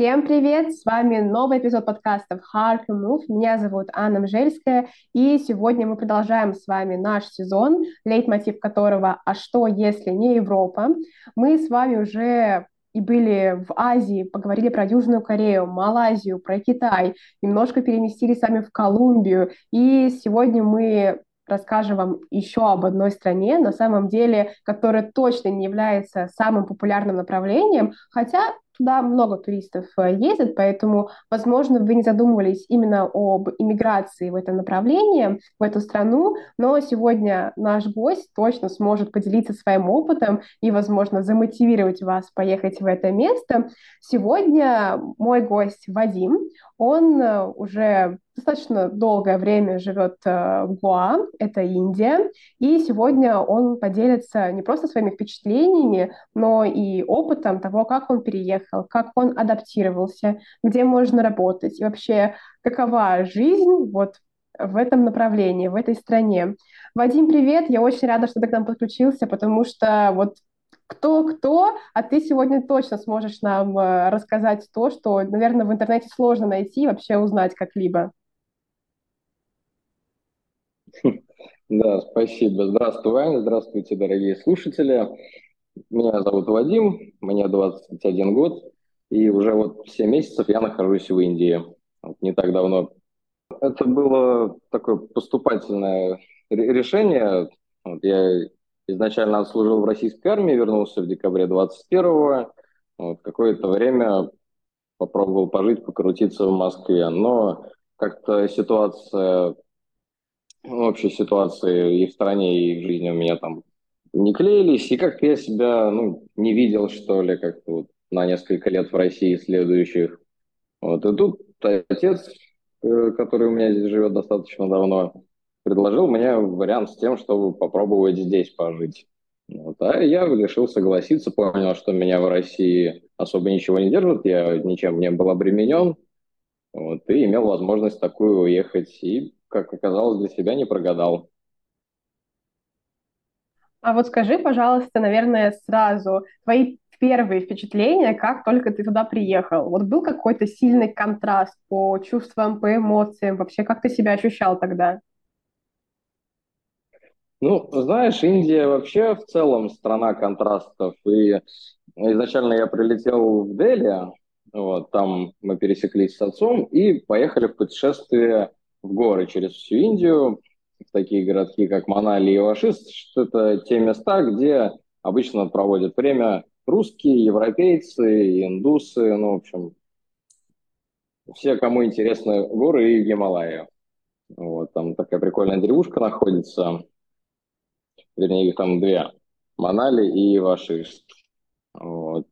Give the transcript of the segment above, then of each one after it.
Всем привет! С вами новый эпизод подкастов Hark Move. Меня зовут Анна Мжельская, и сегодня мы продолжаем с вами наш сезон, лейтмотив которого «А что, если не Европа?». Мы с вами уже и были в Азии, поговорили про Южную Корею, Малайзию, про Китай, немножко переместились сами в Колумбию, и сегодня мы расскажем вам еще об одной стране, на самом деле, которая точно не является самым популярным направлением, хотя туда много туристов э, ездят, поэтому, возможно, вы не задумывались именно об иммиграции в это направление, в эту страну, но сегодня наш гость точно сможет поделиться своим опытом и, возможно, замотивировать вас поехать в это место. Сегодня мой гость Вадим, он э, уже достаточно долгое время живет э, в Гуа, это Индия, и сегодня он поделится не просто своими впечатлениями, но и опытом того, как он переехал, как он адаптировался, где можно работать, и вообще какова жизнь вот в этом направлении, в этой стране. Вадим, привет! Я очень рада, что ты к нам подключился, потому что вот кто-кто, а ты сегодня точно сможешь нам э, рассказать то, что, наверное, в интернете сложно найти и вообще узнать как-либо. Да, спасибо. Здравствуй, здравствуйте, дорогие слушатели. Меня зовут Вадим, мне 21 год, и уже вот 7 месяцев я нахожусь в Индии. Вот не так давно. Это было такое поступательное решение. Вот я изначально отслужил в российской армии, вернулся в декабре 21-го. Вот, какое-то время попробовал пожить, покрутиться в Москве, но как-то ситуация общей ситуации и в стране, и в жизни у меня там не клеились, и как я себя ну, не видел, что ли, как-то вот на несколько лет в России следующих. Вот. И тут отец, э, который у меня здесь живет достаточно давно, предложил мне вариант с тем, чтобы попробовать здесь пожить. Вот. А я решил согласиться, понял, что меня в России особо ничего не держит, я ничем не был обременен, вот, и имел возможность такую уехать. И как оказалось, для себя не прогадал. А вот скажи, пожалуйста, наверное, сразу твои первые впечатления, как только ты туда приехал. Вот был какой-то сильный контраст по чувствам, по эмоциям, вообще как ты себя ощущал тогда? Ну, знаешь, Индия вообще в целом страна контрастов. И изначально я прилетел в Дели, вот, там мы пересеклись с отцом и поехали в путешествие в горы через всю Индию, в такие городки, как Манали и Вашист, что это те места, где обычно проводят время русские, европейцы, индусы, ну, в общем, все, кому интересны горы и Гималаи. Вот, там такая прикольная деревушка находится, вернее, их там две, Манали и Вашист. Вот.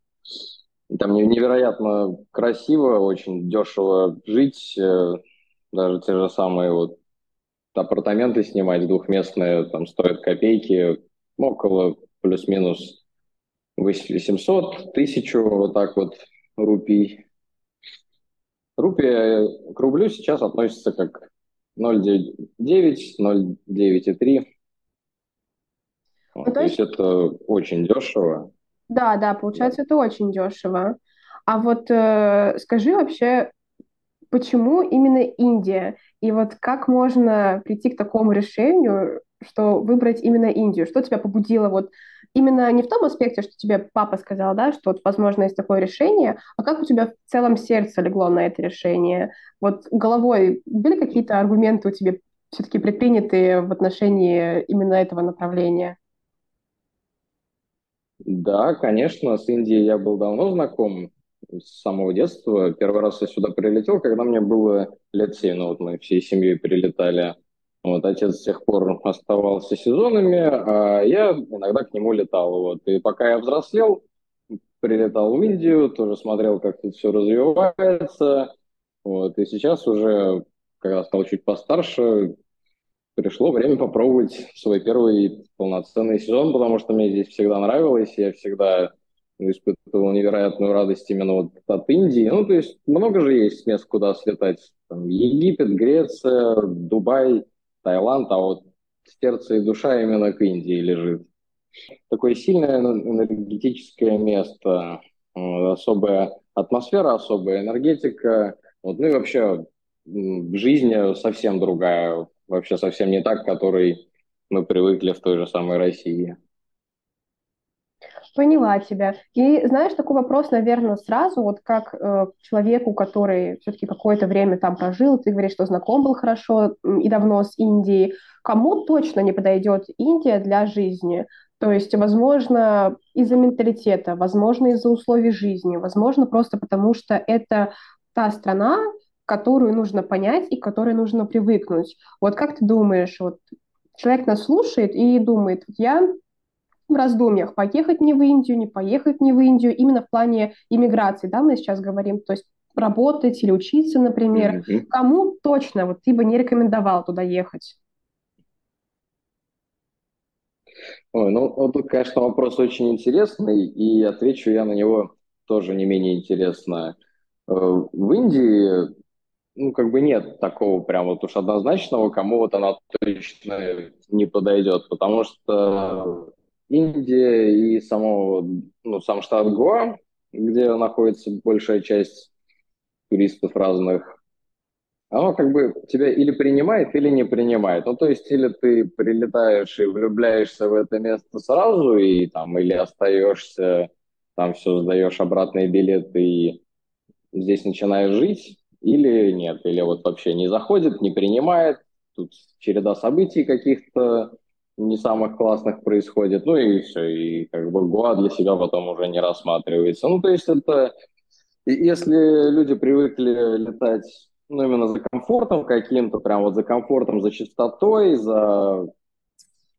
Там невероятно красиво, очень дешево жить, э, даже те же самые вот апартаменты снимать двухместные, там стоят копейки, ну, около плюс-минус 800, тысячу, вот так вот рупий. Рупия к рублю сейчас относится как 0,9, 0,9,3. Вот, ну, то, есть... это очень дешево. Да, да, получается, да. это очень дешево. А вот э, скажи вообще, почему именно Индия? И вот как можно прийти к такому решению, что выбрать именно Индию? Что тебя побудило вот именно не в том аспекте, что тебе папа сказал, да, что вот, возможно, есть такое решение, а как у тебя в целом сердце легло на это решение? Вот головой были какие-то аргументы у тебя все-таки предпринятые в отношении именно этого направления? Да, конечно, с Индией я был давно знаком с самого детства. Первый раз я сюда прилетел, когда мне было лет семь. Ну, вот мы всей семьей прилетали. Вот, отец с тех пор оставался сезонами, а я иногда к нему летал. Вот. И пока я взрослел, прилетал в Индию, тоже смотрел, как тут все развивается. Вот. И сейчас уже, когда стал чуть постарше, пришло время попробовать свой первый полноценный сезон, потому что мне здесь всегда нравилось, я всегда испытывал невероятную радость именно вот от Индии. Ну, то есть много же есть мест, куда слетать. Там Египет, Греция, Дубай, Таиланд, а вот сердце и душа именно к Индии лежит. Такое сильное энергетическое место, особая атмосфера особая, энергетика, вот, ну и вообще жизнь совсем другая, вообще совсем не так, к которой мы привыкли в той же самой России. Поняла тебя. И знаешь, такой вопрос, наверное, сразу, вот как э, человеку, который все-таки какое-то время там прожил, ты говоришь, что знаком был хорошо и давно с Индией, кому точно не подойдет Индия для жизни? То есть, возможно, из-за менталитета, возможно, из-за условий жизни, возможно, просто потому что это та страна, которую нужно понять и к которой нужно привыкнуть. Вот как ты думаешь, вот человек нас слушает и думает, я в раздумьях, поехать не в Индию, не поехать не в Индию, именно в плане иммиграции, да, мы сейчас говорим, то есть работать или учиться, например. Mm-hmm. Кому точно вот ты бы не рекомендовал туда ехать? Ой, ну, вот тут, конечно, вопрос очень интересный, и отвечу я на него тоже не менее интересно. Э, в Индии, ну, как бы нет такого прям вот уж однозначного, кому вот она точно не подойдет, потому что Индия и само, ну, сам штат Гоа, где находится большая часть туристов разных, оно как бы тебя или принимает, или не принимает. Ну, то есть, или ты прилетаешь и влюбляешься в это место сразу, и там, или остаешься, там все сдаешь обратные билеты и здесь начинаешь жить, или нет, или вот вообще не заходит, не принимает, тут череда событий каких-то не самых классных происходит, ну и все, и как бы Гоа для себя потом уже не рассматривается. Ну, то есть это, если люди привыкли летать ну, именно за комфортом каким-то, прям вот за комфортом, за чистотой, за,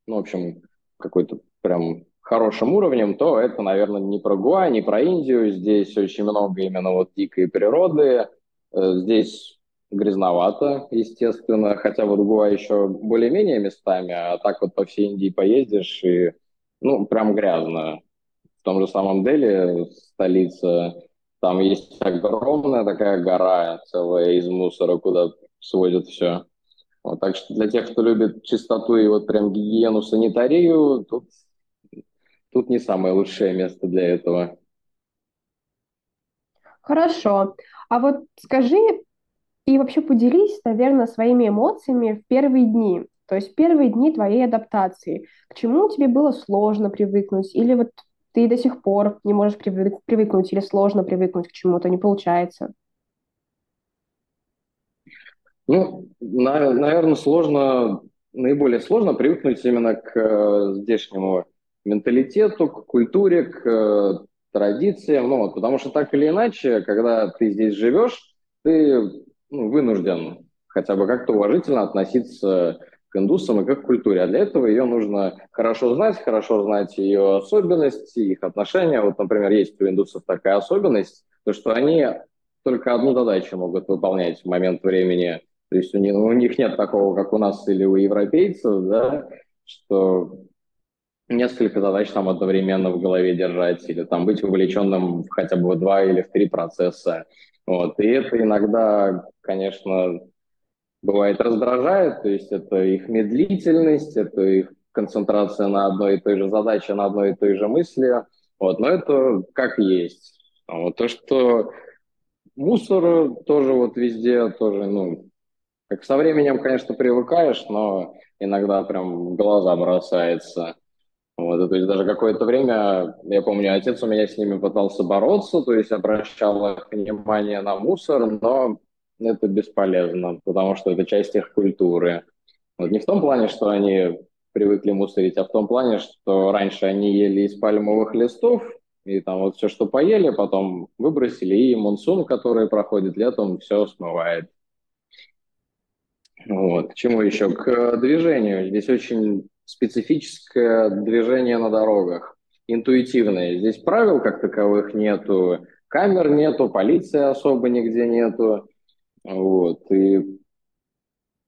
ну, в общем, какой-то прям хорошим уровнем, то это, наверное, не про Гуа, не про Индию. Здесь очень много именно вот дикой природы. Э, здесь грязновато, естественно, хотя вот Гуа еще более-менее местами, а так вот по всей Индии поездишь и, ну, прям грязно. В том же самом Дели, столица, там есть огромная такая гора целая из мусора, куда сводят все. Вот, так что для тех, кто любит чистоту и вот прям гигиену, санитарию, тут, тут не самое лучшее место для этого. Хорошо. А вот скажи и вообще поделись, наверное, своими эмоциями в первые дни. То есть первые дни твоей адаптации. К чему тебе было сложно привыкнуть? Или вот ты до сих пор не можешь привык, привыкнуть или сложно привыкнуть к чему-то, не получается? Ну, на, наверное, сложно, наиболее сложно привыкнуть именно к э, здешнему менталитету, к культуре, к э, традициям, ну, вот, потому что так или иначе, когда ты здесь живешь, ты ну, вынужден хотя бы как-то уважительно относиться к индусам и как к культуре. А для этого ее нужно хорошо знать, хорошо знать ее особенности, их отношения. Вот, например, есть у индусов такая особенность, то что они только одну задачу могут выполнять в момент времени. То есть у них, у них нет такого, как у нас или у европейцев, да, что несколько задач там одновременно в голове держать или там быть вовлеченным хотя бы в два или в три процесса. Вот. И это иногда, конечно, бывает раздражает, то есть это их медлительность, это их концентрация на одной и той же задаче, на одной и той же мысли, вот, но это как есть. Вот, то, что мусор тоже вот везде, тоже, ну, как со временем, конечно, привыкаешь, но иногда прям в глаза бросается. Вот, то есть даже какое-то время, я помню, отец у меня с ними пытался бороться, то есть обращал их внимание на мусор, но это бесполезно, потому что это часть их культуры. Вот не в том плане, что они привыкли мусорить, а в том плане, что раньше они ели из пальмовых листов, и там вот все, что поели, потом выбросили, и монсун, который проходит летом, все смывает. Вот. К чему еще? К движению. Здесь очень специфическое движение на дорогах, интуитивное. Здесь правил как таковых нету, камер нету, полиции особо нигде нету. Вот, и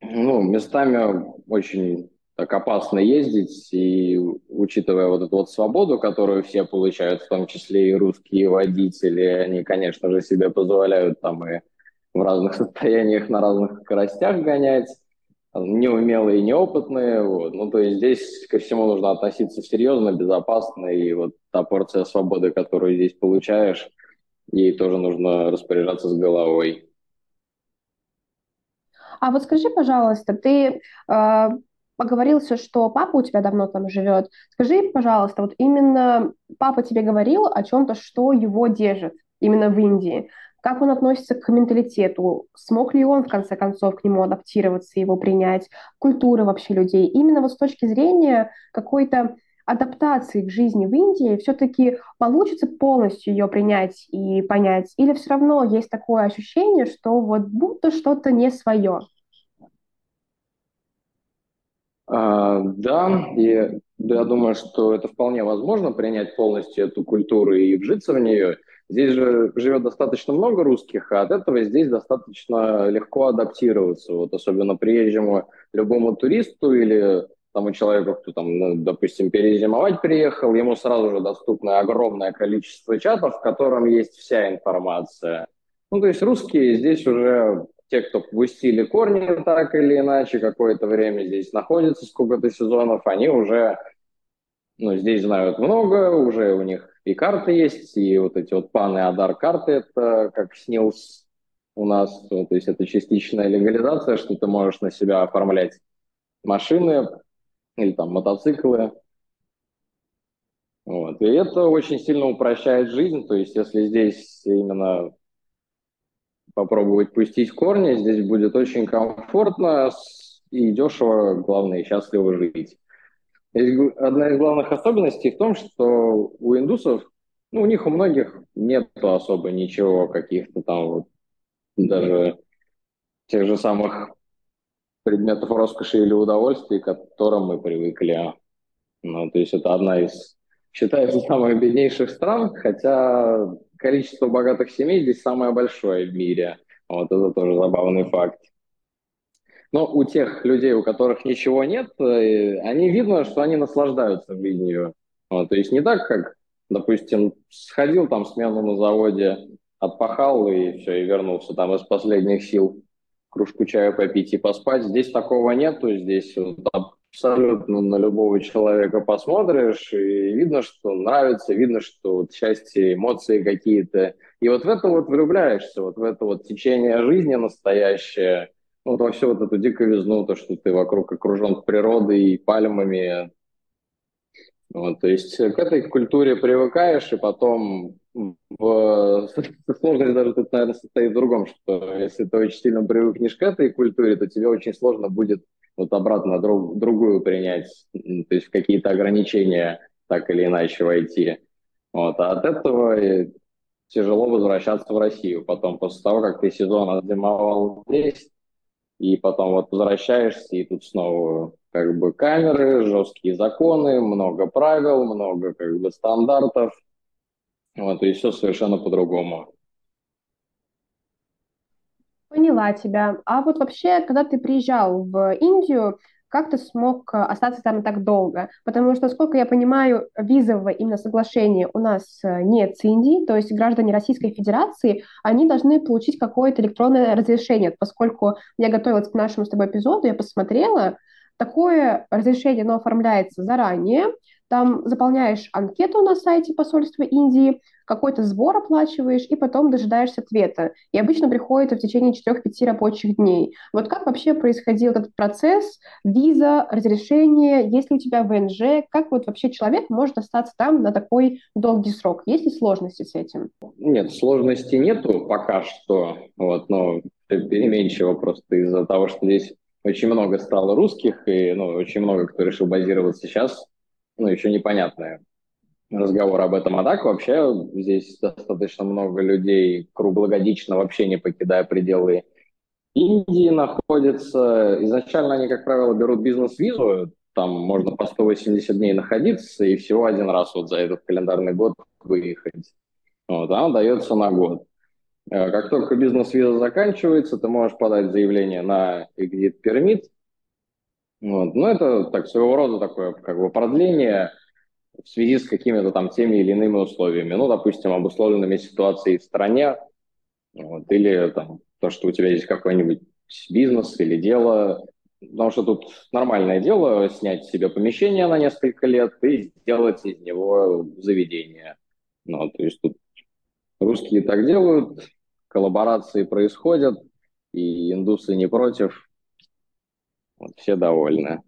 ну, местами очень так опасно ездить, и учитывая вот эту вот свободу, которую все получают, в том числе и русские водители, они, конечно же, себе позволяют там и в разных состояниях на разных скоростях гонять, неумелые и неопытные. Вот. Ну, то есть здесь ко всему нужно относиться серьезно, безопасно, и вот та порция свободы, которую здесь получаешь, ей тоже нужно распоряжаться с головой. А вот скажи, пожалуйста, ты э, поговорился, что папа у тебя давно там живет. Скажи, пожалуйста, вот именно папа тебе говорил о чем-то, что его держит именно в Индии. Как он относится к менталитету? Смог ли он, в конце концов, к нему адаптироваться, его принять? Культуры вообще людей? Именно вот с точки зрения какой-то адаптации к жизни в Индии все-таки получится полностью ее принять и понять? Или все равно есть такое ощущение, что вот будто что-то не свое? А, да, и да, я думаю, что это вполне возможно, принять полностью эту культуру и вжиться в нее. Здесь же живет достаточно много русских, а от этого здесь достаточно легко адаптироваться. Вот особенно приезжему любому туристу или тому человеку, кто там, ну, допустим, перезимовать приехал, ему сразу же доступно огромное количество чатов, в котором есть вся информация. Ну, то есть русские здесь уже те, кто пустили корни так или иначе, какое-то время здесь находятся, сколько-то сезонов, они уже ну, здесь знают много, уже у них и карты есть, и вот эти вот паны Адар карты, это как снилс у нас, то есть это частичная легализация, что ты можешь на себя оформлять машины или там мотоциклы. Вот. И это очень сильно упрощает жизнь, то есть если здесь именно попробовать пустить корни. Здесь будет очень комфортно и дешево, главное, счастливо жить. Одна из главных особенностей в том, что у индусов, ну, у них у многих нет особо ничего, каких-то там вот даже тех же самых предметов роскоши или удовольствий, к которым мы привыкли. Ну, то есть это одна из, считается, самых беднейших стран, хотя количество богатых семей здесь самое большое в мире. Вот это тоже забавный факт. Но у тех людей, у которых ничего нет, э, они видно, что они наслаждаются жизнью. Вот, то есть не так, как, допустим, сходил там смену на заводе, отпахал и все, и вернулся там из последних сил кружку чая попить и поспать. Здесь такого нету, здесь абсолютно на любого человека посмотришь, и видно, что нравится, видно, что вот счастье, эмоции какие-то. И вот в это вот влюбляешься, вот в это вот течение жизни настоящее, вот во всю вот эту диковизну, то, что ты вокруг окружен природой и пальмами. Вот, то есть к этой культуре привыкаешь, и потом в... сложность даже тут, наверное, состоит в другом, что если ты очень сильно привыкнешь к этой культуре, то тебе очень сложно будет вот обратно друг, другую принять, то есть в какие-то ограничения так или иначе войти. Вот. А от этого тяжело возвращаться в Россию потом, после того, как ты сезон отзимовал здесь, и потом вот возвращаешься, и тут снова как бы камеры, жесткие законы, много правил, много как бы стандартов, вот, и все совершенно по-другому. Поняла тебя. А вот вообще, когда ты приезжал в Индию, как ты смог э, остаться там так долго? Потому что, насколько я понимаю, визового именно соглашения у нас э, нет с Индией, то есть граждане Российской Федерации, они должны получить какое-то электронное разрешение, поскольку я готовилась к нашему с тобой эпизоду, я посмотрела, такое разрешение, оно оформляется заранее, там заполняешь анкету на сайте посольства Индии, какой-то сбор оплачиваешь и потом дожидаешься ответа. И обычно приходит в течение 4-5 рабочих дней. Вот как вообще происходил этот процесс? Виза, разрешение, есть ли у тебя ВНЖ? Как вот вообще человек может остаться там на такой долгий срок? Есть ли сложности с этим? Нет, сложностей нету пока что, вот, но переменчиво просто из-за того, что здесь очень много стало русских, и ну, очень много кто решил базироваться сейчас ну, еще непонятный разговор об этом. А так вообще здесь достаточно много людей круглогодично вообще не покидая пределы Индии находятся. Изначально они, как правило, берут бизнес-визу, там можно по 180 дней находиться и всего один раз вот за этот календарный год выехать. Вот, она дается на год. Э, как только бизнес-виза заканчивается, ты можешь подать заявление на exit permit, вот. Ну, это так, своего рода такое как бы продление в связи с какими-то там теми или иными условиями. Ну, допустим, обусловленными ситуацией в стране, вот, или там, то, что у тебя есть какой-нибудь бизнес или дело, потому что тут нормальное дело снять себе помещение на несколько лет и сделать из него заведение. Ну, то есть тут русские так делают, коллаборации происходят, и индусы не против, вот, все довольны.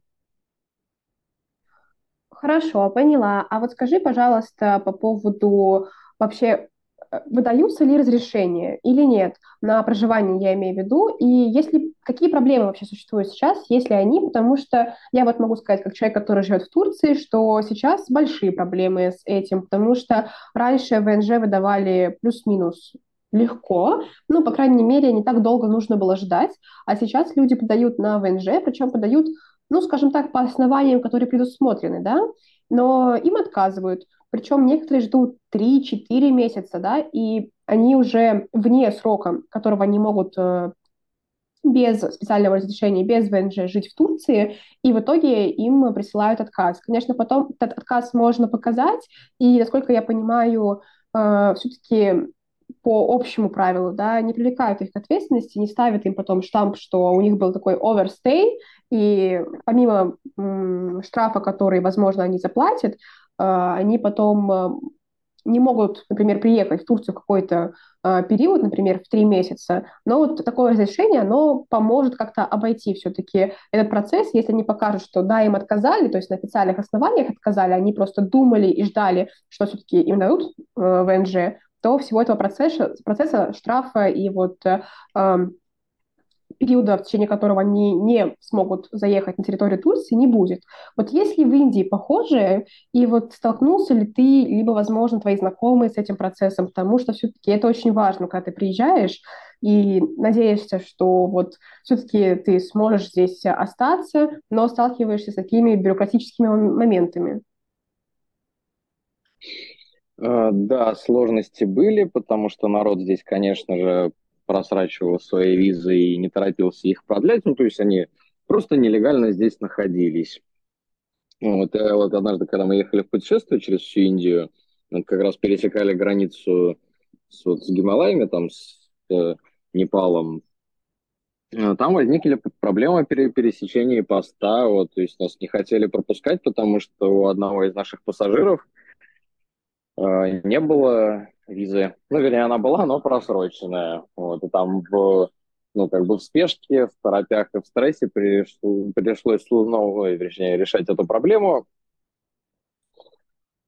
Хорошо, поняла. А вот скажи, пожалуйста, по поводу вообще э, выдаются ли разрешения или нет? На проживание, я имею в виду, и если какие проблемы вообще существуют сейчас, если они, потому что я вот могу сказать, как человек, который живет в Турции, что сейчас большие проблемы с этим, потому что раньше ВНЖ выдавали плюс-минус легко, ну, по крайней мере, не так долго нужно было ждать, а сейчас люди подают на ВНЖ, причем подают ну, скажем так, по основаниям, которые предусмотрены, да, но им отказывают. Причем некоторые ждут 3-4 месяца, да, и они уже вне срока, которого они могут э, без специального разрешения, без ВНЖ жить в Турции, и в итоге им присылают отказ. Конечно, потом этот отказ можно показать, и, насколько я понимаю, э, все-таки по общему правилу, да, не привлекают их к ответственности, не ставят им потом штамп, что у них был такой overstay, и помимо штрафа, который, возможно, они заплатят, э, они потом э, не могут, например, приехать в Турцию в какой-то э, период, например, в три месяца, но вот такое разрешение, оно поможет как-то обойти все-таки этот процесс, если они покажут, что да, им отказали, то есть на официальных основаниях отказали, они просто думали и ждали, что все-таки им дадут э, ВНЖ, то всего этого процесса, процесса штрафа и вот периода, в течение которого они не смогут заехать на территорию Турции, не будет. Вот есть ли в Индии похожее, и вот столкнулся ли ты, либо, возможно, твои знакомые с этим процессом, потому что все-таки это очень важно, когда ты приезжаешь, и надеешься, что вот все-таки ты сможешь здесь остаться, но сталкиваешься с такими бюрократическими моментами. А, да, сложности были, потому что народ здесь, конечно же, просрачивал свои визы и не торопился их продлять. Ну, то есть они просто нелегально здесь находились. Вот, и вот однажды, когда мы ехали в путешествие через всю Индию, мы как раз пересекали границу с, вот, с Гималаями, там, с э, Непалом, э, там возникли проблемы при пересечении поста, вот, то есть нас не хотели пропускать, потому что у одного из наших пассажиров Э, не было визы. Ну, вернее, она была, но просроченная. Вот, и там в, ну, как бы в спешке, в торопях и в стрессе пришло, пришлось, ну, вернее, решать эту проблему.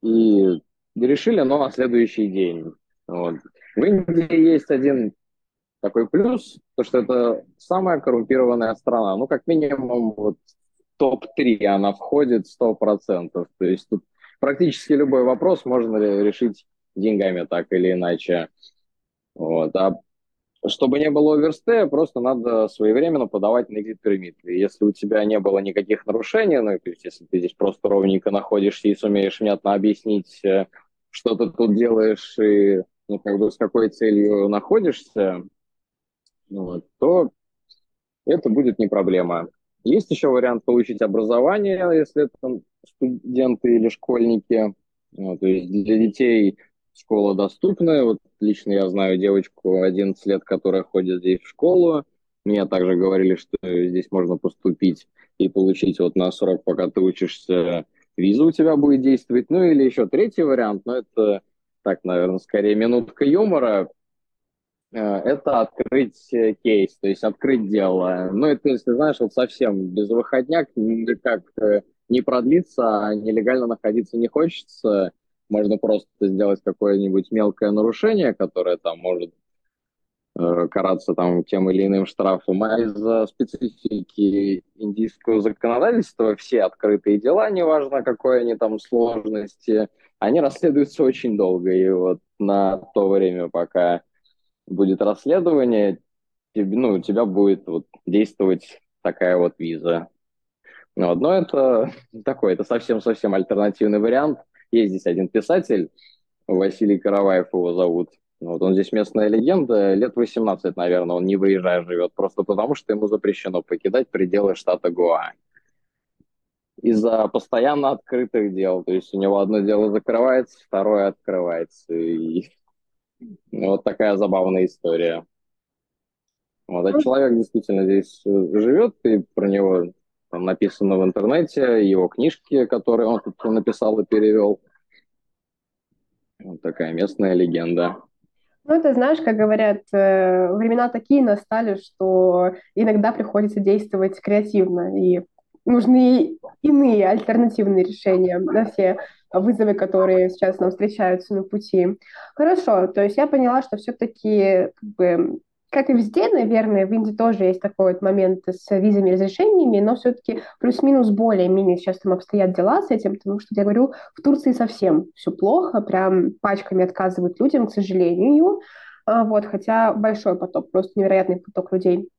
И решили, но на следующий день. Вот. В Индии есть один такой плюс, то что это самая коррумпированная страна. Ну, как минимум, вот топ-3 она входит 100%. То есть тут практически любой вопрос можно решить деньгами так или иначе. Вот. А чтобы не было оверстея, просто надо своевременно подавать на пермит. И если у тебя не было никаких нарушений, ну, то есть если ты здесь просто ровненько находишься и сумеешь внятно объяснить, э, что ты тут делаешь и ну, как бы с какой целью находишься, вот, то это будет не проблема. Есть еще вариант получить образование, если это студенты или школьники. Вот, то есть для детей школа доступна. Вот лично я знаю девочку 11 лет, которая ходит здесь в школу. Мне также говорили, что здесь можно поступить и получить вот на срок, пока ты учишься, виза у тебя будет действовать. Ну или еще третий вариант, но это так, наверное, скорее минутка юмора. Э, это открыть э, кейс, то есть открыть дело. Ну, это, если знаешь, вот совсем без выходняк никак э, не продлится, а нелегально находиться не хочется. Можно просто сделать какое-нибудь мелкое нарушение, которое там может караться там тем или иным штрафом. А из-за специфики индийского законодательства все открытые дела, неважно какой они там сложности, они расследуются очень долго. И вот на то время, пока будет расследование, тебе, ну, у тебя будет вот действовать такая вот виза. Ну, одно это такой, это совсем-совсем альтернативный вариант. Есть здесь один писатель, Василий Караваев его зовут. Вот он здесь местная легенда, лет 18, наверное, он не выезжая живет, просто потому что ему запрещено покидать пределы штата Гоа. Из-за постоянно открытых дел. То есть у него одно дело закрывается, второе открывается. И вот такая забавная история. Вот, а человек действительно здесь э, живет, и про него там написано в интернете, его книжки, которые он тут написал и перевел. Вот такая местная легенда. Ну, это знаешь, как говорят, э, времена такие настали, что иногда приходится действовать креативно, и нужны иные альтернативные решения на все вызовы, которые сейчас нам встречаются на пути. Хорошо, то есть я поняла, что все-таки как бы, как и везде, наверное, в Индии тоже есть такой вот момент с визами и разрешениями, но все-таки плюс-минус более-менее сейчас там обстоят дела с этим, потому что, я говорю, в Турции совсем все плохо, прям пачками отказывают людям, к сожалению, а, вот, хотя большой поток, просто невероятный поток людей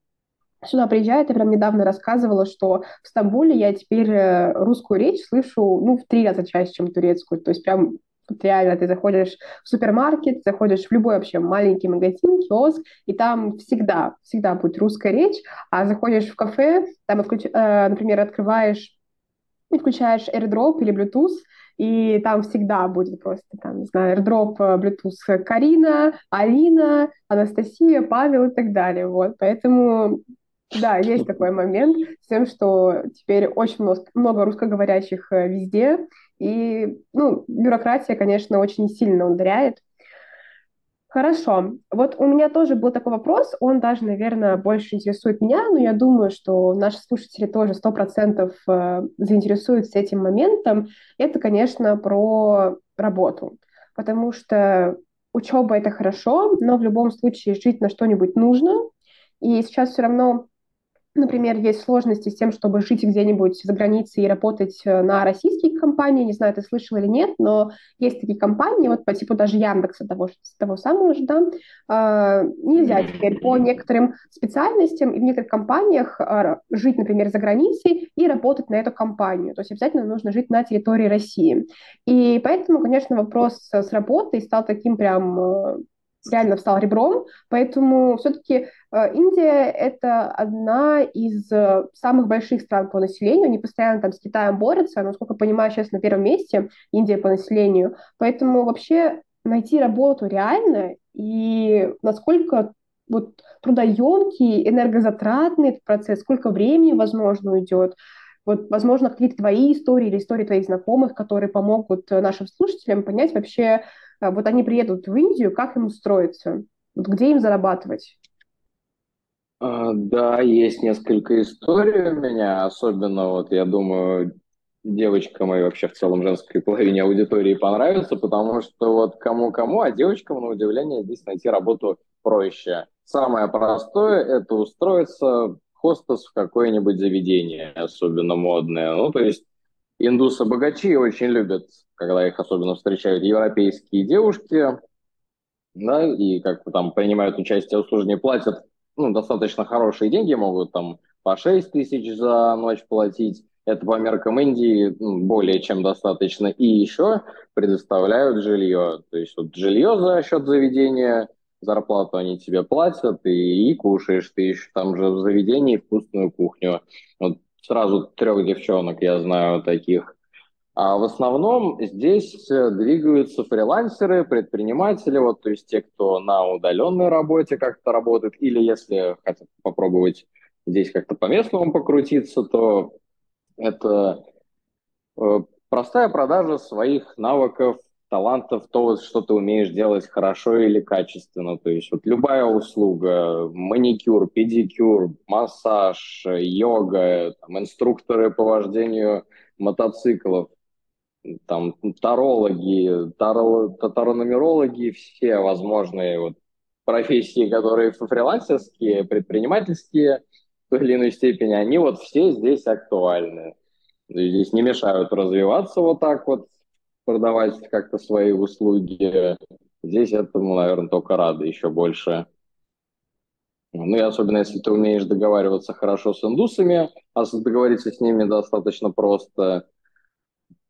сюда приезжает. Я прям недавно рассказывала, что в Стамбуле я теперь э, русскую речь слышу ну, в три раза чаще, чем турецкую. То есть прям вот реально ты заходишь в супермаркет, заходишь в любой вообще маленький магазин, киоск, и там всегда, всегда будет русская речь, а заходишь в кафе, там, отключ... э, например, открываешь и включаешь AirDrop или Bluetooth, и там всегда будет просто, там, не знаю, AirDrop, э, Bluetooth Карина, Алина, Анастасия, Павел и так далее, вот, поэтому да, есть такой момент с тем, что теперь очень много, русскоговорящих э, везде, и, ну, бюрократия, конечно, очень сильно ударяет. Хорошо. Вот у меня тоже был такой вопрос, он даже, наверное, больше интересует меня, но я думаю, что наши слушатели тоже сто процентов э, заинтересуются этим моментом. Это, конечно, про работу, потому что учеба — это хорошо, но в любом случае жить на что-нибудь нужно, и сейчас все равно Например, есть сложности с тем, чтобы жить где-нибудь за границей и работать э, на российские компании. Не знаю, ты слышал или нет, но есть такие компании, вот по типу даже Яндекса, того, того самого же, да, э, нельзя теперь по некоторым специальностям и в некоторых компаниях э, жить, например, за границей и работать на эту компанию. То есть обязательно нужно жить на территории России. И поэтому, конечно, вопрос с работой стал таким прям э, реально встал ребром, поэтому все-таки э, Индия — это одна из э, самых больших стран по населению, они постоянно там с Китаем борются, насколько понимаю, сейчас на первом месте Индия по населению, поэтому вообще найти работу реально и насколько вот трудоемкий, энергозатратный этот процесс, сколько времени, возможно, уйдет, вот, возможно, какие-то твои истории или истории твоих знакомых, которые помогут э, нашим слушателям понять вообще, вот они приедут в Индию, как им устроиться, вот где им зарабатывать? А, да, есть несколько историй у меня, особенно вот, я думаю, девочкам и вообще в целом женской половине аудитории понравится, потому что вот кому-кому, а девочкам, на удивление, здесь найти работу проще. Самое простое – это устроиться хостес в какое-нибудь заведение, особенно модное. Ну, то есть индусы-богачи очень любят, когда их особенно встречают европейские девушки, да, и как там принимают участие в услужении, платят ну, достаточно хорошие деньги, могут там по 6 тысяч за ночь платить. Это по меркам Индии ну, более чем достаточно. И еще предоставляют жилье. То есть вот жилье за счет заведения зарплату они тебе платят, и, и кушаешь ты еще там же в заведении вкусную кухню. Вот сразу трех девчонок я знаю таких. А в основном здесь э, двигаются фрилансеры, предприниматели, вот, то есть те, кто на удаленной работе как-то работает, или если хотят попробовать здесь как-то по-местному покрутиться, то это э, простая продажа своих навыков талантов, то, что ты умеешь делать хорошо или качественно. То есть вот любая услуга, маникюр, педикюр, массаж, йога, там, инструкторы по вождению мотоциклов, там тарологи, таро, тарономерологи, все возможные вот профессии, которые фрилансерские, предпринимательские в той или иной степени, они вот все здесь актуальны. Здесь не мешают развиваться вот так вот продавать как-то свои услуги. Здесь этому, наверное, только рады еще больше. Ну и особенно, если ты умеешь договариваться хорошо с индусами, а договориться с ними достаточно просто,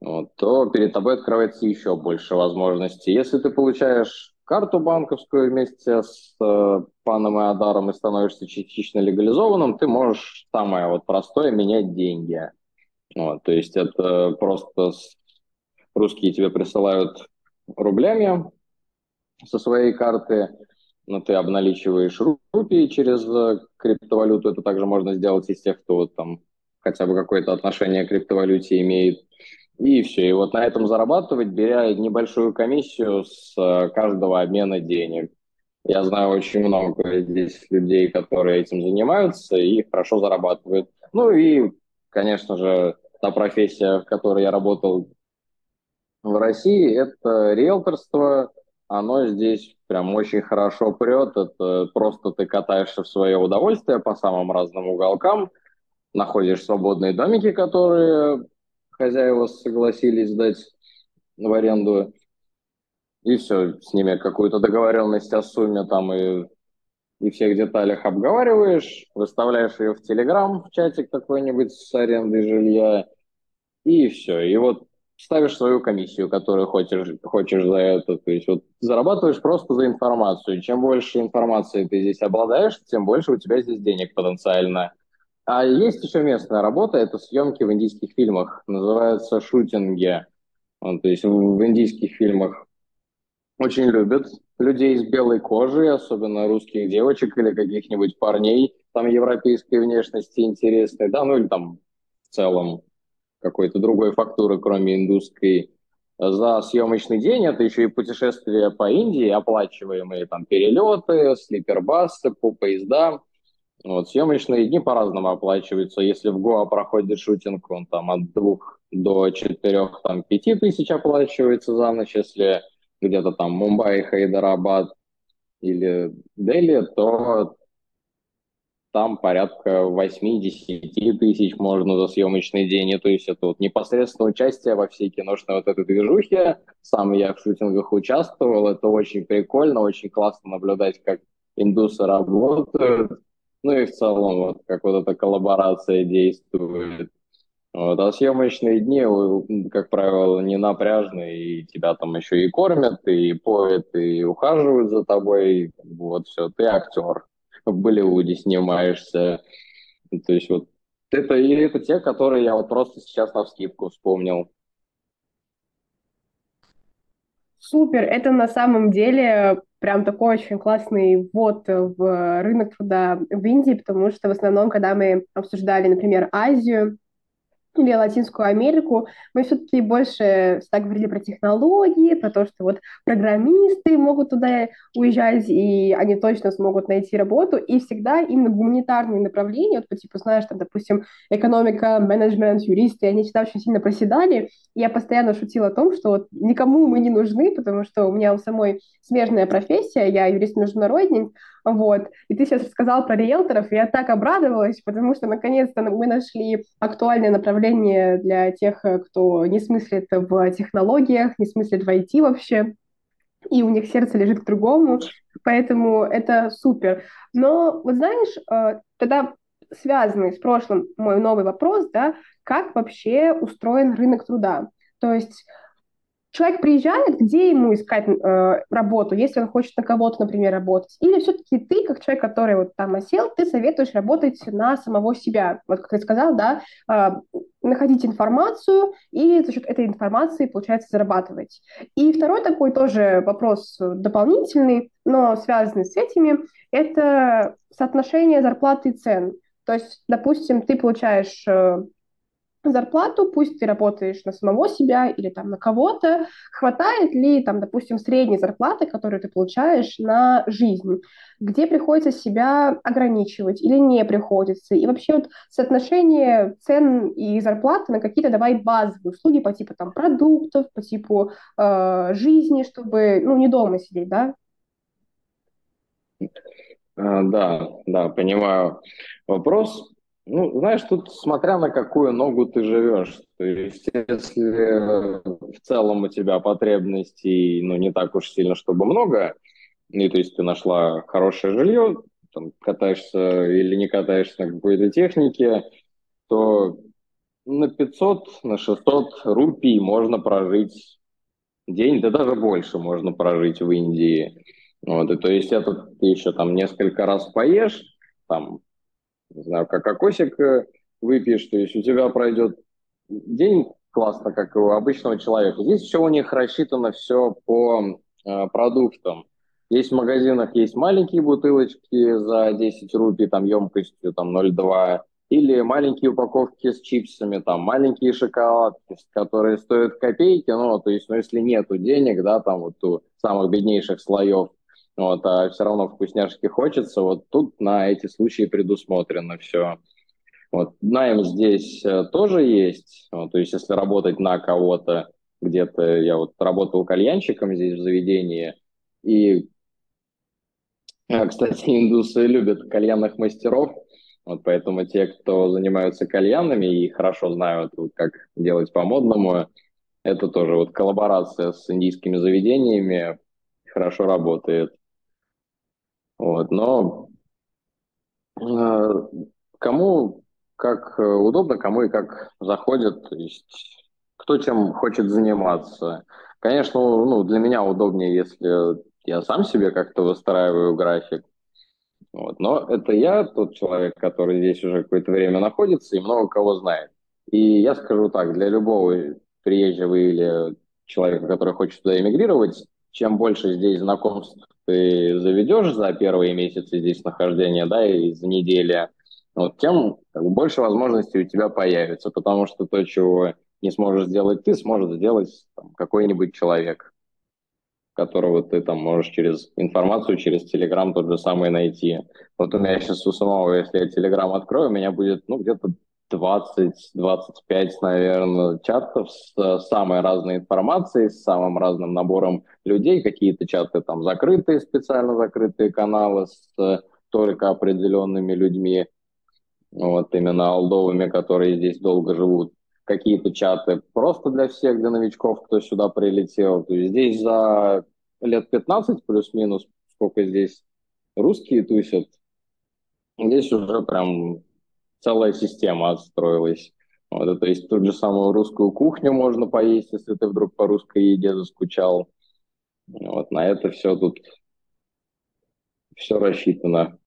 вот, то перед тобой открывается еще больше возможностей. Если ты получаешь карту банковскую вместе с э, паном и Адаром и становишься частично легализованным, ты можешь самое вот простое менять деньги. Вот, то есть это просто русские тебе присылают рублями со своей карты, но ты обналичиваешь рупии через э, криптовалюту. Это также можно сделать из тех, кто вот там хотя бы какое-то отношение к криптовалюте имеет. И все. И вот на этом зарабатывать, беря небольшую комиссию с э, каждого обмена денег. Я знаю очень много здесь людей, которые этим занимаются и хорошо зарабатывают. Ну и, конечно же, та профессия, в которой я работал в России, это риэлторство. Оно здесь прям очень хорошо прет. Это просто ты катаешься в свое удовольствие по самым разным уголкам, находишь свободные домики, которые хозяева согласились сдать в аренду, и все, с ними какую-то договоренность о сумме там и, и всех деталях обговариваешь, выставляешь ее в Телеграм, в чатик какой-нибудь с арендой жилья, и все. И вот ставишь свою комиссию, которую хочешь, хочешь за это. То есть вот зарабатываешь просто за информацию. Чем больше информации ты здесь обладаешь, тем больше у тебя здесь денег потенциально. А есть еще местная работа, это съемки в индийских фильмах, называется шутинги. Вот, то есть в, индийских фильмах очень любят людей с белой кожей, особенно русских девочек или каких-нибудь парней, там европейской внешности интересной, да, ну или там в целом какой-то другой фактуры, кроме индусской. За съемочный день это еще и путешествия по Индии, оплачиваемые там перелеты, слипербасы, по поезда. Вот, съемочные дни по-разному оплачиваются. Если в Гоа проходит шутинг, он там от двух до четырех, там, пяти тысяч оплачивается за ночь. Если где-то там Мумбаи, Хайдарабад или Дели, то там порядка 8-10 тысяч можно за съемочный день. И, то есть это вот непосредственно участие во всей киношной вот этой движухе. Сам я в шутингах участвовал. Это очень прикольно, очень классно наблюдать, как индусы работают. Ну и в целом, вот, как вот эта коллаборация действует. Вот, а съемочные дни, как правило, не напряжные, и тебя там еще и кормят, и поют, и ухаживают за тобой. Вот все, ты актер. В Болливуде снимаешься. То есть вот это, и это те, которые я вот просто сейчас на вскидку вспомнил. Супер, это на самом деле прям такой очень классный ввод в рынок труда в Индии, потому что в основном, когда мы обсуждали, например, Азию, или Латинскую Америку, мы все-таки больше так говорили про технологии, про то, что вот программисты могут туда уезжать, и они точно смогут найти работу, и всегда именно гуманитарные направления, вот по типу, знаешь, там, допустим, экономика, менеджмент, юристы, они всегда очень сильно проседали, и я постоянно шутила о том, что вот никому мы не нужны, потому что у меня у самой смежная профессия, я юрист-международник, вот. И ты сейчас рассказал про риэлторов, и я так обрадовалась, потому что наконец-то мы нашли актуальное направление для тех, кто не смыслит в технологиях, не смыслит в IT вообще, и у них сердце лежит к другому, поэтому это супер. Но вот знаешь, э, тогда связанный с прошлым мой новый вопрос, да, как вообще устроен рынок труда? То есть человек приезжает, где ему искать э, работу, если он хочет на кого-то, например, работать? Или все-таки ты, как человек, который вот там осел, ты советуешь работать на самого себя? Вот как ты сказал, да, э, находить информацию и за счет этой информации, получается, зарабатывать. И второй такой тоже вопрос дополнительный, но связанный с этими, это соотношение зарплаты и цен. То есть, допустим, ты получаешь э, зарплату, пусть ты работаешь на самого себя или там на кого-то, хватает ли там, допустим, средней зарплаты, которую ты получаешь на жизнь, где приходится себя ограничивать или не приходится, и вообще вот соотношение цен и зарплаты на какие-то, давай, базовые услуги по типу там продуктов, по типу э, жизни, чтобы, ну, не дома сидеть, да? А, да, да, понимаю вопрос. Ну, знаешь, тут смотря на какую ногу ты живешь. То есть, если в целом у тебя потребностей, ну, не так уж сильно, чтобы много, и то есть ты нашла хорошее жилье, там, катаешься или не катаешься на какой-то технике, то на 500, на 600 рупий можно прожить день, да даже больше можно прожить в Индии. Вот, и то есть это ты еще там несколько раз поешь, там не знаю, как кокосик э, выпьешь, то есть у тебя пройдет день классно, как у обычного человека. Здесь еще у них рассчитано все по э, продуктам. Есть в магазинах есть маленькие бутылочки за 10 рупий, там емкостью там 0,2, или маленькие упаковки с чипсами, там маленькие шоколадки, которые стоят копейки, ну, то есть, ну, если нету денег, да, там вот у самых беднейших слоев, вот, а все равно вкусняшки хочется, вот тут на эти случаи предусмотрено все. Вот, найм здесь э, тоже есть, вот, то есть если работать на кого-то, где-то я вот работал кальянщиком здесь в заведении, и, э, кстати, индусы любят кальянных мастеров, вот поэтому те, кто занимаются кальянами и хорошо знают, вот, как делать по-модному, это тоже вот коллаборация с индийскими заведениями хорошо работает. Вот, но э, кому как удобно, кому и как заходит, то есть кто чем хочет заниматься. Конечно, ну, для меня удобнее, если я сам себе как-то выстраиваю график. Вот. Но это я тот человек, который здесь уже какое-то время находится и много кого знает. И я скажу так, для любого приезжего или человека, который хочет туда эмигрировать, чем больше здесь знакомств ты заведешь за первые месяцы здесь нахождения, да, и за недели, вот, тем как бы, больше возможностей у тебя появится, потому что то, чего не сможешь сделать ты, сможет сделать какой-нибудь человек, которого ты там можешь через информацию, через Телеграм тот же самый найти. Вот у меня сейчас у самого, если я Телеграм открою, у меня будет ну, где-то 20-25, наверное, чатов с самой разной информацией, с самым разным набором людей. Какие-то чаты там закрытые, специально закрытые каналы с только определенными людьми, вот именно алдовыми, которые здесь долго живут какие-то чаты просто для всех, для новичков, кто сюда прилетел. То есть здесь за лет 15 плюс-минус, сколько здесь русские тусят, здесь уже прям целая система отстроилась. Вот, то есть ту же самую русскую кухню можно поесть, если ты вдруг по русской еде заскучал. Вот на это все тут все рассчитано.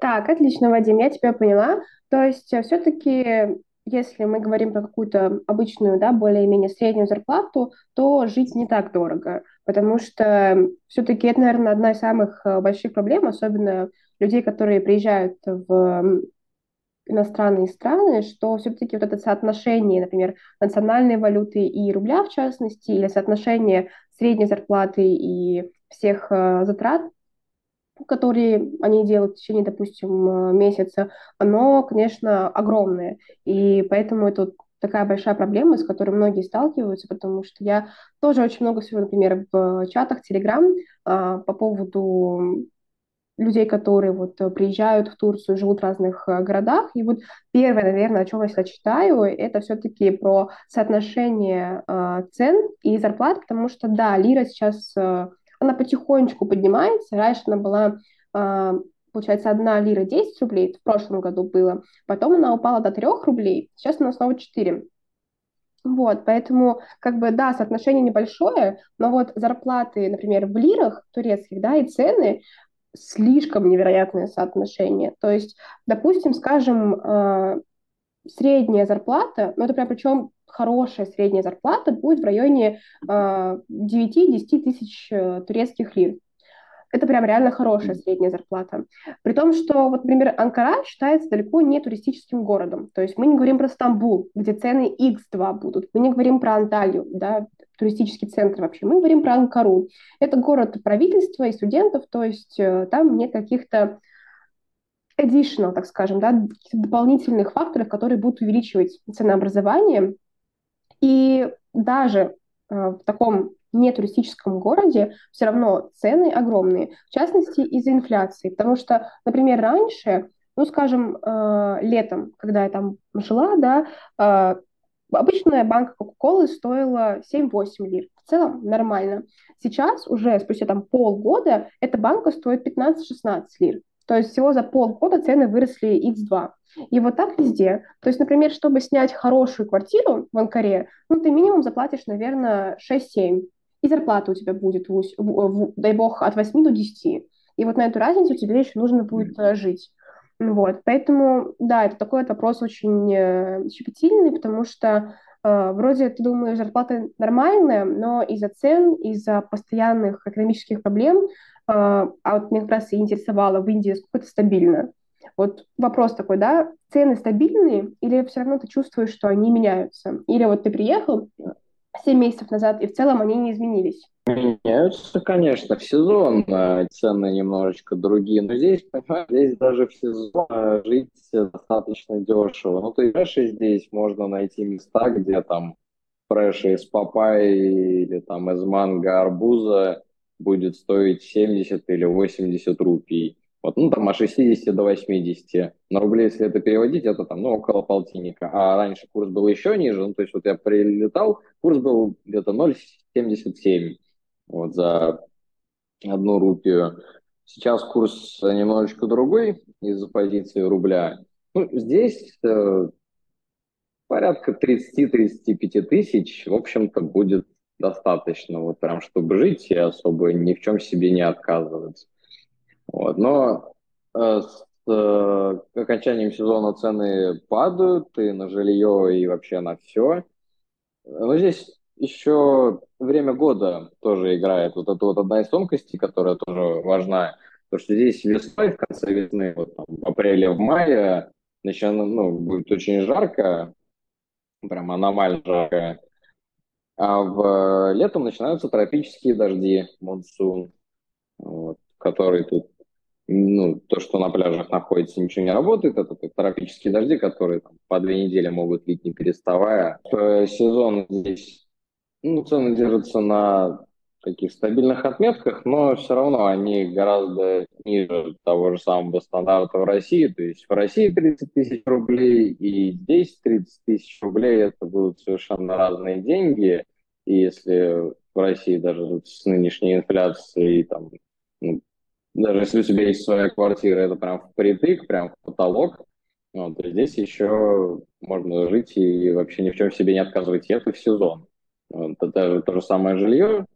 Так, отлично, Вадим, я тебя поняла. То есть э, все-таки если мы говорим про какую-то обычную, да, более-менее среднюю зарплату, то жить не так дорого, потому что все-таки это, наверное, одна из самых э, больших проблем, особенно людей, которые приезжают в иностранные страны, что все-таки вот это соотношение, например, национальной валюты и рубля в частности, или соотношение средней зарплаты и всех э, затрат которые они делают в течение, допустим, э, месяца, оно, конечно, огромное. И поэтому это такая большая проблема, с которой многие сталкиваются, потому что я тоже очень много всего, например, в чатах Telegram а, по поводу людей, которые вот приезжают в Турцию, живут в разных э, городах. И вот первое, наверное, о чем я всегда читаю, это все-таки про соотношение э, цен и зарплат, потому что, да, лира сейчас э, она потихонечку поднимается. Раньше она была, получается, одна лира 10 рублей, в прошлом году было. Потом она упала до 3 рублей, сейчас она снова 4. Вот, поэтому, как бы, да, соотношение небольшое, но вот зарплаты, например, в лирах турецких, да, и цены слишком невероятное соотношение. То есть, допустим, скажем, а, средняя зарплата, ну это прям причем хорошая средняя зарплата будет в районе э, 9-10 тысяч э, турецких лир. Это прям реально хорошая средняя зарплата. При том, что, вот, например, Анкара считается далеко не туристическим городом. То есть мы не говорим про Стамбул, где цены X2 будут. Мы не говорим про Анталию, да, туристический центр вообще. Мы говорим про Анкару. Это город правительства и студентов, то есть э, там нет каких-то additional, так скажем, да, дополнительных факторов, которые будут увеличивать ценообразование. И даже э, в таком нетуристическом городе все равно цены огромные, в частности из-за инфляции, потому что, например, раньше, ну, скажем, э, летом, когда я там жила, да, обычная банка Кока-Колы стоила 7-8 лир. В целом нормально. Сейчас уже спустя там полгода эта банка стоит 15-16 лир. То есть всего за полгода цены выросли x2. И вот так везде. То есть, например, чтобы снять хорошую квартиру в Анкаре, ну, ты минимум заплатишь, наверное, 6-7. И зарплата у тебя будет, дай бог, от 8 до 10. И вот на эту разницу тебе еще нужно будет mm-hmm. жить. Вот, поэтому, да, это такой вопрос очень э, щепетильный, потому что э, вроде ты думаешь, зарплата нормальная, но из-за цен, из-за постоянных экономических проблем а, а вот меня как раз и интересовало в Индии, сколько это стабильно. Вот вопрос такой, да, цены стабильные или все равно ты чувствуешь, что они меняются? Или вот ты приехал, 7 месяцев назад, и в целом они не изменились. Меняются, конечно, в сезон э, цены немножечко другие, но здесь, понимаешь, здесь даже в сезон э, жить достаточно дешево. Ну, ты знаешь, здесь можно найти места, где там фреши из папайи или там из манго арбуза будет стоить 70 или 80 рупий. Вот, ну, там от 60 до 80. На рубли, если это переводить, это там, ну, около полтинника. А раньше курс был еще ниже, ну, то есть вот я прилетал, курс был где-то 0,77 вот, за одну рупию. Сейчас курс немножечко другой из-за позиции рубля. Ну, здесь э, порядка 30-35 тысяч, в общем-то, будет достаточно, вот прям, чтобы жить и особо ни в чем себе не отказывать. Вот. Но э, с э, окончанием сезона цены падают и на жилье, и вообще на все. Но здесь еще время года тоже играет. Вот это вот одна из тонкостей, которая тоже важна. Потому что здесь весной, в конце весны, вот там, в апреле, в мае, начало, ну, будет очень жарко, прям аномально жарко. А в летом начинаются тропические дожди, монсун, вот, который тут, ну, то, что на пляжах находится, ничего не работает. Это тропические дожди, которые там, по две недели могут лить не переставая. Сезон здесь ну, цены держатся на таких стабильных отметках, но все равно они гораздо ниже того же самого стандарта в России. То есть в России 30 тысяч рублей и здесь 30 тысяч рублей это будут совершенно разные деньги. И если в России даже с нынешней инфляцией, там, ну, даже если у тебя есть своя квартира, это прям впритык, прям в потолок, вот, то здесь еще можно жить и вообще ни в чем себе не отказывать. Это в сезон. Вот, это то же самое жилье,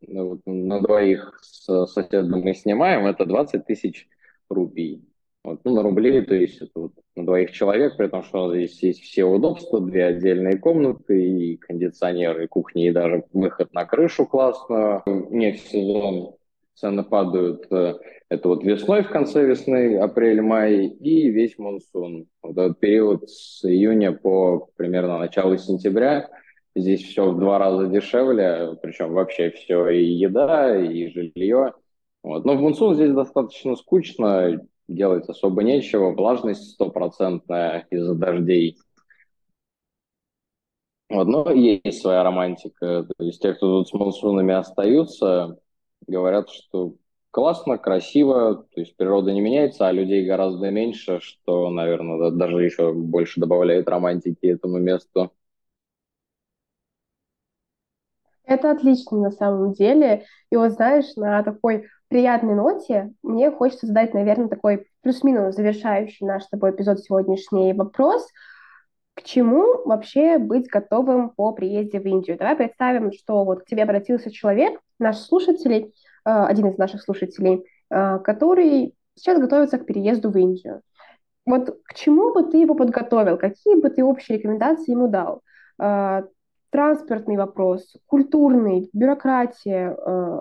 ну, вот, на двоих с соседом мы снимаем, это 20 тысяч рупий. Вот, ну, на рубли, то есть это вот на двоих человек, при том, что здесь есть все удобства, две отдельные комнаты, и кондиционер, и кухня, и даже выход на крышу классно. Не в сезон цены падают. Э, это вот весной, в конце весны, апрель-май, и весь монсун. Вот этот период с июня по примерно начало сентября – Здесь все в два раза дешевле, причем вообще все и еда, и жилье. Вот. Но в Мунсун здесь достаточно скучно, делать особо нечего, влажность стопроцентная из-за дождей. Вот, но есть своя романтика. То есть те, кто тут с монсунами остаются, говорят, что классно, красиво, то есть природа не меняется, а людей гораздо меньше, что, наверное, даже еще больше добавляет романтики этому месту. Это отлично на самом деле. И вот знаешь, на такой приятной ноте мне хочется задать, наверное, такой плюс-минус завершающий наш с тобой эпизод сегодняшний вопрос. К чему вообще быть готовым по приезде в Индию? Давай представим, что вот к тебе обратился человек, наш слушатель, э, один из наших слушателей, э, который сейчас готовится к переезду в Индию. Вот к чему бы ты его подготовил? Какие бы ты общие рекомендации ему дал? Э, транспортный вопрос, культурный, бюрократия,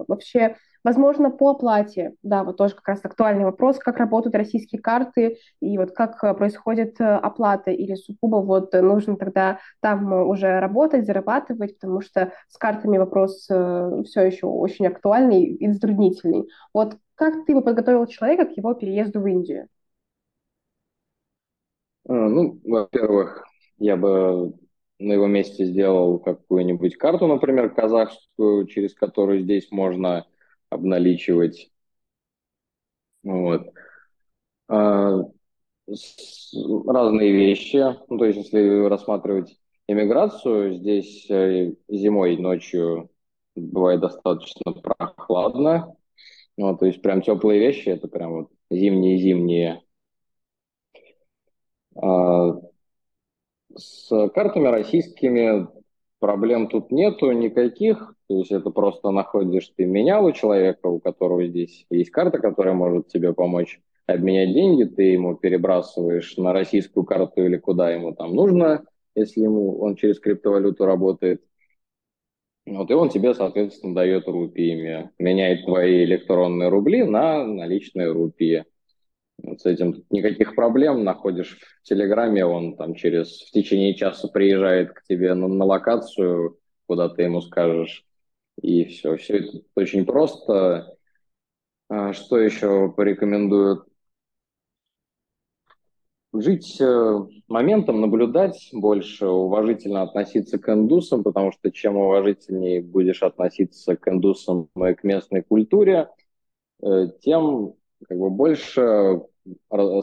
вообще, возможно, по оплате. Да, вот тоже как раз актуальный вопрос, как работают российские карты и вот как э, происходит э, оплата или сугубо вот нужно тогда там уже работать, зарабатывать, потому что с картами вопрос э, все еще очень актуальный и затруднительный. Вот как ты бы подготовил человека к его переезду в Индию? Ну, во-первых, я бы на его месте сделал какую-нибудь карту, например, казахскую, через которую здесь можно обналичивать. Вот. А, разные вещи. Ну, то есть, если рассматривать иммиграцию, здесь э, зимой ночью бывает достаточно прохладно. Ну, то есть прям теплые вещи, это прям вот зимние-зимние. А, с картами российскими проблем тут нету никаких. То есть это просто находишь, ты менял у человека, у которого здесь есть карта, которая может тебе помочь обменять деньги, ты ему перебрасываешь на российскую карту или куда ему там нужно, если ему он через криптовалюту работает. Вот, и он тебе, соответственно, дает рупиями, меняет твои электронные рубли на наличные рупии. Вот с этим никаких проблем. Находишь в Телеграме, он там через в течение часа приезжает к тебе на, на локацию, куда ты ему скажешь, и все. Все это очень просто. А, что еще порекомендую? Жить э, моментом, наблюдать больше, уважительно относиться к индусам, потому что чем уважительнее будешь относиться к индусам и к местной культуре, э, тем как бы больше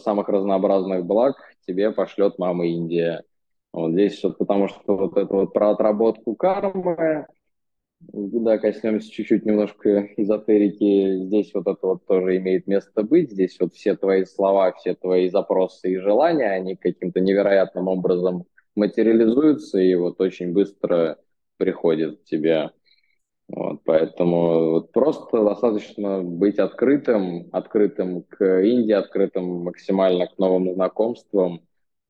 самых разнообразных благ тебе пошлет мама Индия. Вот здесь вот потому что вот это вот про отработку кармы, да, коснемся чуть-чуть немножко эзотерики. Здесь вот это вот тоже имеет место быть. Здесь вот все твои слова, все твои запросы и желания, они каким-то невероятным образом материализуются и вот очень быстро приходят к тебе. Вот, поэтому вот просто достаточно быть открытым, открытым к Индии, открытым максимально к новым знакомствам,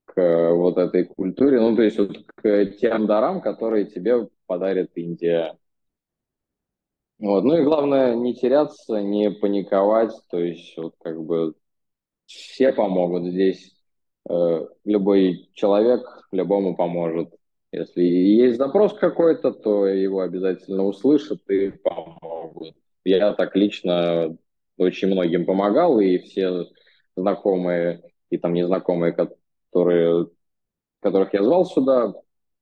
к вот этой культуре, ну, то есть вот к тем дарам, которые тебе подарит Индия. Вот. Ну и главное не теряться, не паниковать, то есть вот как бы все помогут здесь, э, любой человек любому поможет. Если есть запрос какой-то, то его обязательно услышат и помогут. Я так лично очень многим помогал, и все знакомые и там незнакомые, которые, которых я звал сюда,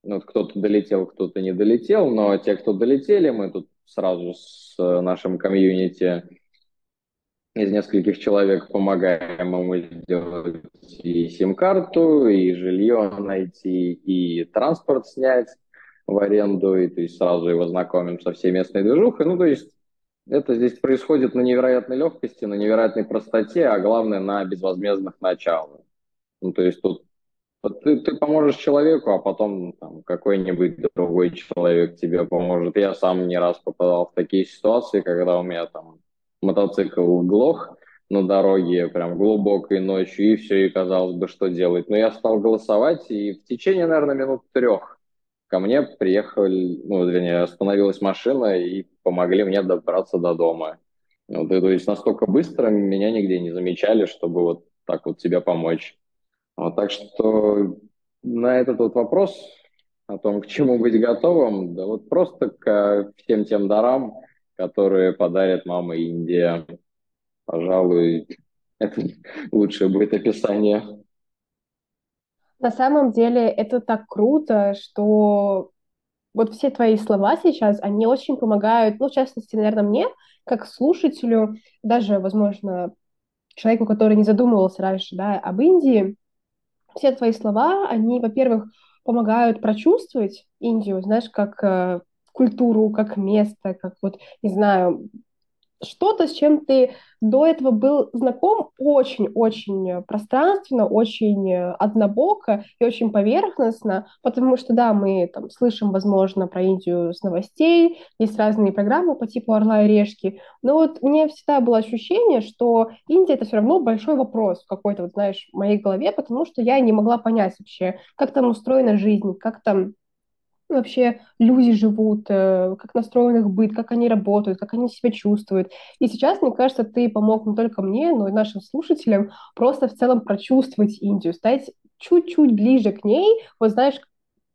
ну, кто-то долетел, кто-то не долетел, но те, кто долетели, мы тут сразу с нашим комьюнити из нескольких человек помогаем ему сделать и сим-карту, и жилье найти, и транспорт снять в аренду, и то есть сразу его знакомим со всей местной движухой. Ну, то есть это здесь происходит на невероятной легкости, на невероятной простоте, а главное на безвозмездных началах. Ну, то есть тут вот ты, ты поможешь человеку, а потом там, какой-нибудь другой человек тебе поможет. Я сам не раз попадал в такие ситуации, когда у меня там мотоцикл глох на дороге прям глубокой ночью, и все, и казалось бы, что делать. Но я стал голосовать, и в течение, наверное, минут трех ко мне приехали, ну, вернее, остановилась машина и помогли мне добраться до дома. Вот, и, то есть настолько быстро меня нигде не замечали, чтобы вот так вот тебе помочь. Вот, так что на этот вот вопрос о том, к чему быть готовым, да вот просто к всем тем дарам, которые подарит мама Индия. Пожалуй, это лучшее будет описание. На самом деле это так круто, что вот все твои слова сейчас, они очень помогают, ну, в частности, наверное, мне, как слушателю, даже, возможно, человеку, который не задумывался раньше, да, об Индии, все твои слова, они, во-первых, помогают прочувствовать Индию, знаешь, как э, культуру, как место, как вот, не знаю, что-то, с чем ты до этого был знаком очень-очень пространственно, очень однобоко и очень поверхностно, потому что, да, мы там слышим, возможно, про Индию с новостей, есть разные программы по типу «Орла и решки», но вот мне всегда было ощущение, что Индия — это все равно большой вопрос в какой-то, вот, знаешь, в моей голове, потому что я не могла понять вообще, как там устроена жизнь, как там вообще люди живут, э, как настроен их быт, как они работают, как они себя чувствуют. И сейчас, мне кажется, ты помог не только мне, но и нашим слушателям просто в целом прочувствовать Индию, стать чуть-чуть ближе к ней, вот знаешь,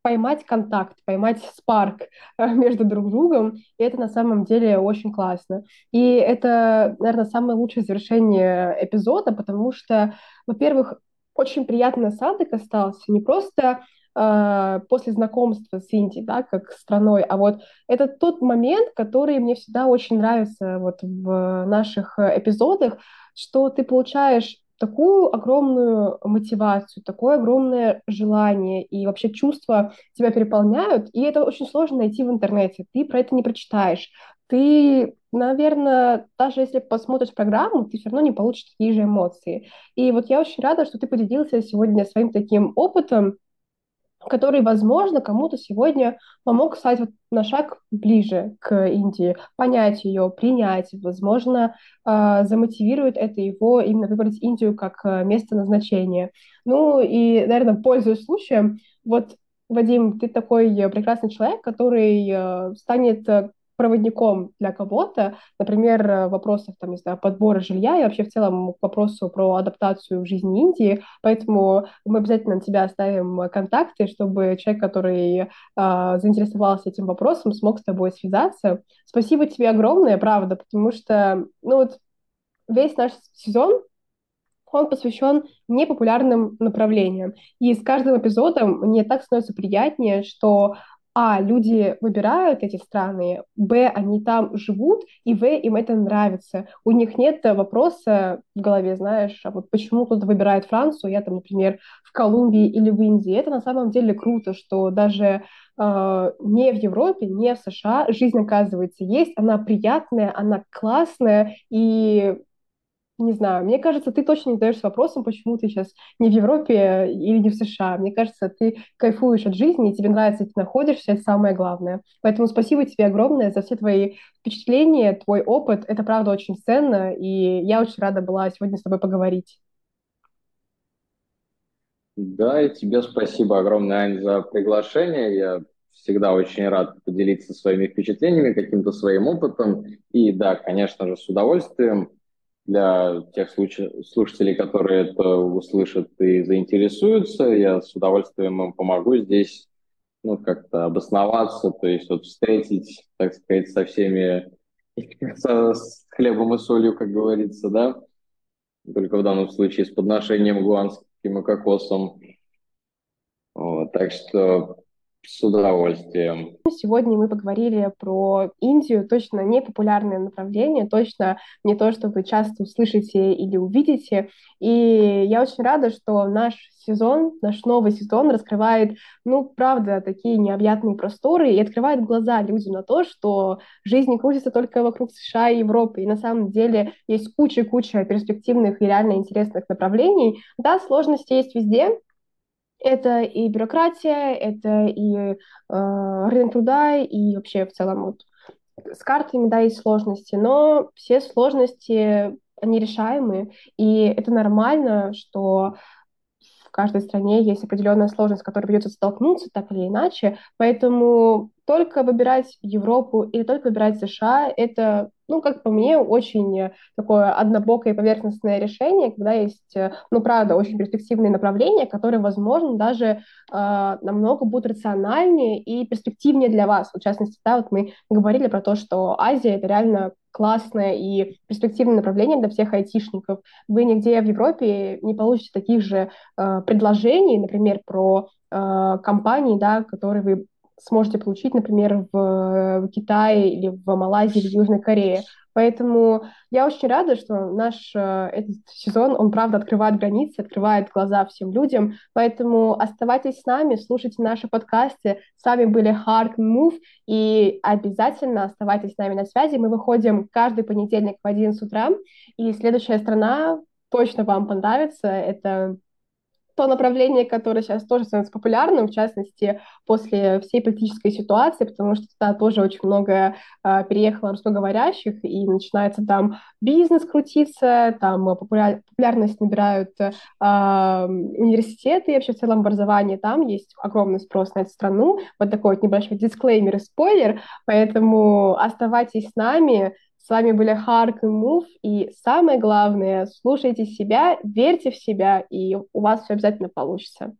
поймать контакт, поймать спарк э, между друг другом, и это на самом деле очень классно. И это, наверное, самое лучшее завершение эпизода, потому что, во-первых, очень приятный осадок остался, не просто э, после знакомства с Индией, да, как страной, а вот это тот момент, который мне всегда очень нравится вот в наших эпизодах, что ты получаешь такую огромную мотивацию, такое огромное желание и вообще чувства тебя переполняют, и это очень сложно найти в интернете, ты про это не прочитаешь, ты, наверное, даже если посмотришь программу, ты все равно не получишь такие же эмоции. И вот я очень рада, что ты поделился сегодня своим таким опытом, который, возможно, кому-то сегодня помог стать вот на шаг ближе к Индии, понять ее, принять, возможно, э, замотивирует это его именно выбрать Индию как э, место назначения. Ну и, наверное, пользуясь случаем, вот, Вадим, ты такой прекрасный человек, который э, станет проводником для кого-то, например, в вопросах, там, не знаю, подбора жилья и вообще в целом к вопросу про адаптацию в жизни Индии, поэтому мы обязательно на тебя оставим контакты, чтобы человек, который э, заинтересовался этим вопросом, смог с тобой связаться. Спасибо тебе огромное, правда, потому что, ну вот, весь наш сезон он посвящен непопулярным направлениям. И с каждым эпизодом мне так становится приятнее, что а, люди выбирают эти страны, б, они там живут, и в, им это нравится. У них нет вопроса в голове, знаешь, а вот почему кто-то выбирает Францию, я там, например, в Колумбии или в Индии. Это на самом деле круто, что даже э, не в Европе, не в США жизнь, оказывается, есть, она приятная, она классная, и не знаю, мне кажется, ты точно не задаешься вопросом, почему ты сейчас не в Европе или не в США. Мне кажется, ты кайфуешь от жизни, и тебе нравится, где ты находишься, это самое главное. Поэтому спасибо тебе огромное за все твои впечатления, твой опыт. Это, правда, очень ценно, и я очень рада была сегодня с тобой поговорить. Да, и тебе спасибо огромное, Ань, за приглашение. Я всегда очень рад поделиться своими впечатлениями, каким-то своим опытом. И да, конечно же, с удовольствием для тех слушателей, которые это услышат и заинтересуются, я с удовольствием им помогу здесь ну, как-то обосноваться, то есть вот встретить, так сказать, со всеми, с хлебом и солью, как говорится, да, только в данном случае с подношением гуанским и кокосом. Вот, так что с удовольствием. Сегодня мы поговорили про Индию, точно не популярное направление, точно не то, что вы часто услышите или увидите. И я очень рада, что наш сезон, наш новый сезон раскрывает, ну, правда, такие необъятные просторы и открывает глаза людям на то, что жизнь не крутится только вокруг США и Европы. И на самом деле есть куча-куча перспективных и реально интересных направлений. Да, сложности есть везде, это и бюрократия, это и э, рынок труда, и вообще в целом вот с картами, да, есть сложности, но все сложности, они решаемые, и это нормально, что в каждой стране есть определенная сложность, с которой придется столкнуться так или иначе, поэтому только выбирать Европу или только выбирать США, это ну, как по мне, очень такое однобокое поверхностное решение, когда есть, э, ну, правда, очень перспективные направления, которые, возможно, даже э, намного будут рациональнее и перспективнее для вас. В частности, да, вот мы говорили про то, что Азия — это реально классное и перспективное направление для всех айтишников. Вы нигде в Европе не получите таких же э, предложений, например, про э, компании, да, которые вы сможете получить, например, в, Китае или в Малайзии или в Южной Корее. Поэтому я очень рада, что наш э, этот сезон, он правда открывает границы, открывает глаза всем людям. Поэтому оставайтесь с нами, слушайте наши подкасты. С вами были Hard Move, и обязательно оставайтесь с нами на связи. Мы выходим каждый понедельник в 11 утра, и следующая страна точно вам понравится. Это то направление, которое сейчас тоже становится популярным, в частности, после всей политической ситуации, потому что туда тоже очень много э, переехало русскоговорящих, и начинается там бизнес крутиться, там популяр, популярность набирают э, университеты и вообще в целом образование. Там есть огромный спрос на эту страну. Вот такой вот небольшой дисклеймер и спойлер, поэтому оставайтесь с нами, с вами были Харк и Мув, и самое главное, слушайте себя, верьте в себя, и у вас все обязательно получится.